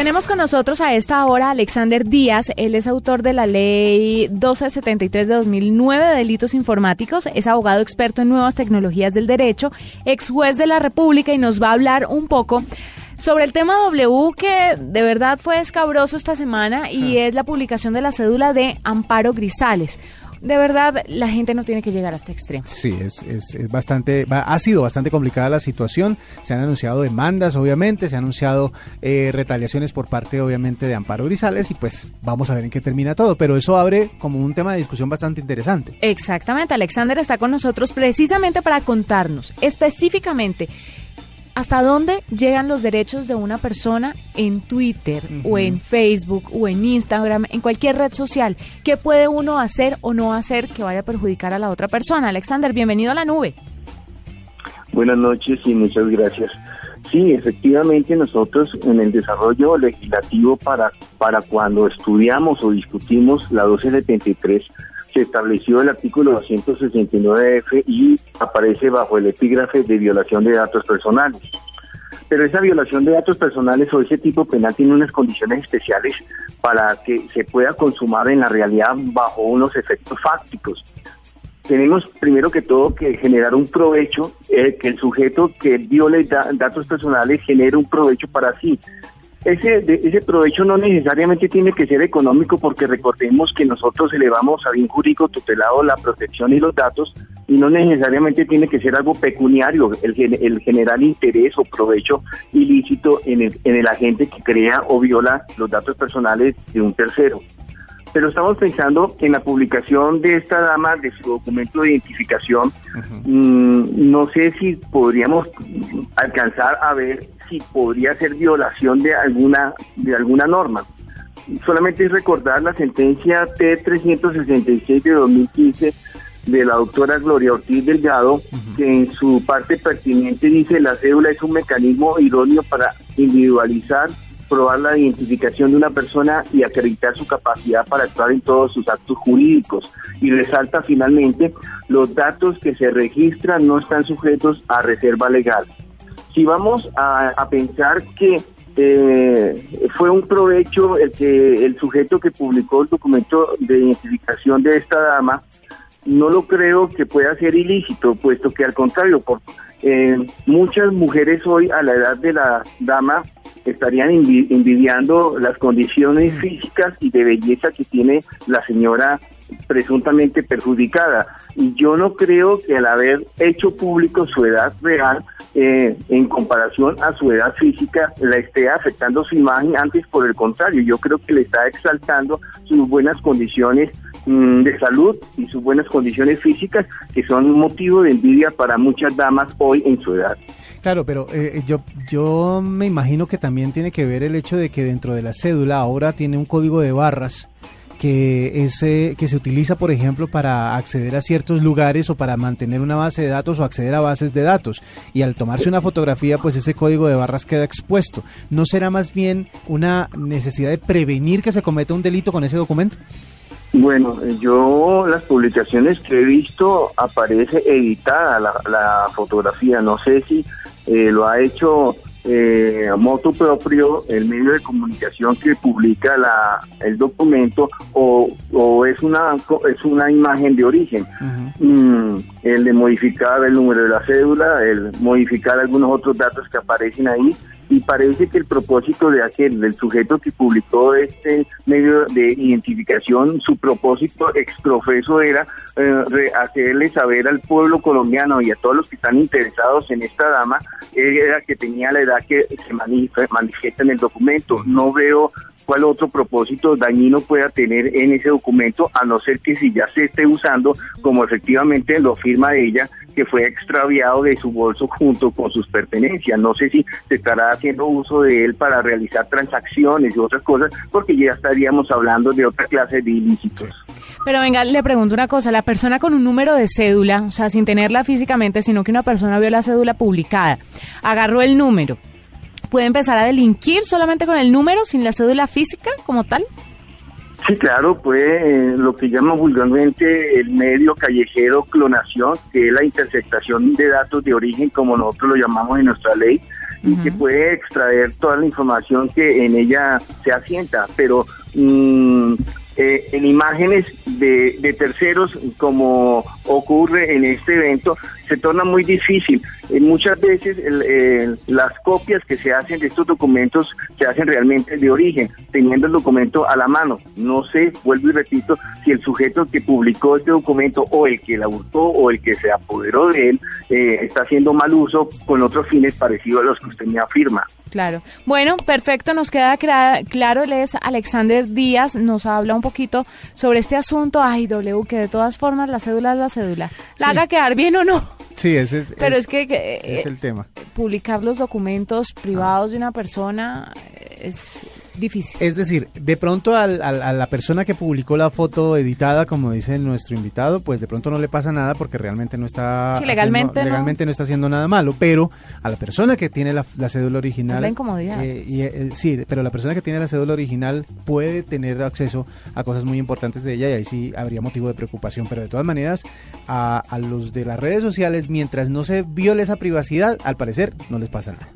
Tenemos con nosotros a esta hora a Alexander Díaz. Él es autor de la ley 1273 de 2009 de delitos informáticos. Es abogado experto en nuevas tecnologías del derecho, ex juez de la República y nos va a hablar un poco sobre el tema W que de verdad fue escabroso esta semana y es la publicación de la cédula de Amparo Grisales de verdad la gente no tiene que llegar a este extremo. Sí, es, es, bastante, ha sido bastante complicada la situación. Se han anunciado demandas, obviamente, se han anunciado eh, retaliaciones por parte, obviamente, de Amparo Grisales y pues vamos a ver en qué termina todo. Pero eso abre como un tema de discusión bastante interesante. Exactamente, Alexander está con nosotros precisamente para contarnos específicamente ¿Hasta dónde llegan los derechos de una persona en Twitter o en Facebook o en Instagram, en cualquier red social? ¿Qué puede uno hacer o no hacer que vaya a perjudicar a la otra persona? Alexander, bienvenido a la nube. Buenas noches y muchas gracias. Sí, efectivamente nosotros en el desarrollo legislativo para, para cuando estudiamos o discutimos la 1273 se estableció el artículo 269F y aparece bajo el epígrafe de violación de datos personales. Pero esa violación de datos personales o ese tipo penal tiene unas condiciones especiales para que se pueda consumar en la realidad bajo unos efectos fácticos. Tenemos primero que todo que generar un provecho, eh, que el sujeto que viole datos personales genere un provecho para sí ese, ese provecho no necesariamente tiene que ser económico porque recordemos que nosotros elevamos a bien jurídico tutelado la protección y los datos y no necesariamente tiene que ser algo pecuniario, el, el generar interés o provecho ilícito en el, en el agente que crea o viola los datos personales de un tercero pero estamos pensando en la publicación de esta dama de su documento de identificación. Mm, no sé si podríamos alcanzar a ver si podría ser violación de alguna de alguna norma. Solamente es recordar la sentencia T366 de 2015 de la doctora Gloria Ortiz Delgado, que en su parte pertinente dice la cédula es un mecanismo idóneo para individualizar probar la identificación de una persona y acreditar su capacidad para actuar en todos sus actos jurídicos. Y resalta finalmente, los datos que se registran no están sujetos a reserva legal. Si vamos a, pensar que eh, fue un provecho el que el sujeto que publicó el documento de identificación de esta dama, no lo creo que pueda ser ilícito, puesto que al contrario, por, eh, muchas mujeres hoy a la edad de la dama estarían envidiando las condiciones mm. físicas y de belleza que tiene la señora presuntamente perjudicada. Y yo no creo que al haber hecho público su edad real, eh, en comparación a su edad física, la esté afectando su imagen, antes por el contrario, yo creo que le está exaltando sus buenas condiciones mm, de salud y sus buenas condiciones físicas, que son un motivo de envidia para muchas damas hoy en su edad. Claro, pero eh, yo, yo me imagino que también tiene que ver el hecho de que dentro de la cédula ahora tiene un código de barras que, es, que se utiliza, por ejemplo, para acceder a ciertos lugares o para mantener una base de datos o acceder a bases de datos. Y al tomarse una fotografía, pues ese código de barras queda expuesto. ¿No será más bien una necesidad de prevenir que se cometa un delito con ese documento? Bueno, yo las publicaciones que he visto aparece editada la, la fotografía. No sé si eh, lo ha hecho eh, moto propio el medio de comunicación que publica la, el documento o, o es una es una imagen de origen. Mm, el de modificar el número de la cédula el modificar algunos otros datos que aparecen ahí y parece que el propósito de aquel, del sujeto que publicó este medio de identificación, su propósito exprofeso era eh, hacerle saber al pueblo colombiano y a todos los que están interesados en esta dama, era que tenía la edad que se manifiesta en el documento. No veo cuál otro propósito dañino pueda tener en ese documento, a no ser que si ya se esté usando, como efectivamente lo afirma ella, que fue extraviado de su bolso junto con sus pertenencias. No sé si se estará haciendo uso de él para realizar transacciones y otras cosas, porque ya estaríamos hablando de otra clase de ilícitos. Pero venga, le pregunto una cosa, la persona con un número de cédula, o sea, sin tenerla físicamente, sino que una persona vio la cédula publicada, agarró el número, puede empezar a delinquir solamente con el número, sin la cédula física como tal? Sí, claro, puede lo que llama vulgarmente el medio callejero clonación, que es la interceptación de datos de origen, como nosotros lo llamamos en nuestra ley, y que puede extraer toda la información que en ella se asienta, pero mm, eh, en imágenes de, de, terceros, como ocurre en este evento, se torna muy difícil. Eh, muchas veces las copias que se hacen de estos documentos se hacen realmente de origen, teniendo el documento a la mano. No sé, vuelvo y repito, si el sujeto que publicó este documento o el que la hurtó o el que se apoderó de él eh, está haciendo mal uso con otros fines parecidos a los que usted me afirma. Claro. Bueno, perfecto, nos queda claro. Él es Alexander Díaz, nos habla un poquito sobre este asunto. Ay, W, que de todas formas la cédula es la cédula. ¿La haga quedar bien o no? Sí, ese es, Pero es, que, es el tema. Publicar los documentos privados de una persona es difícil. Es decir, de pronto a la persona que publicó la foto editada, como dice nuestro invitado, pues de pronto no le pasa nada porque realmente no está legalmente, legalmente no. está haciendo nada malo, pero a la persona que tiene la, cédula original, la incomodidad. Eh, y, eh, sí, pero la persona que tiene la cédula original puede tener acceso a cosas muy importantes de ella y ahí sí habría motivo de preocupación, pero de todas maneras a, a los de las redes sociales, mientras no se viole esa privacidad, al parecer no les pasa nada.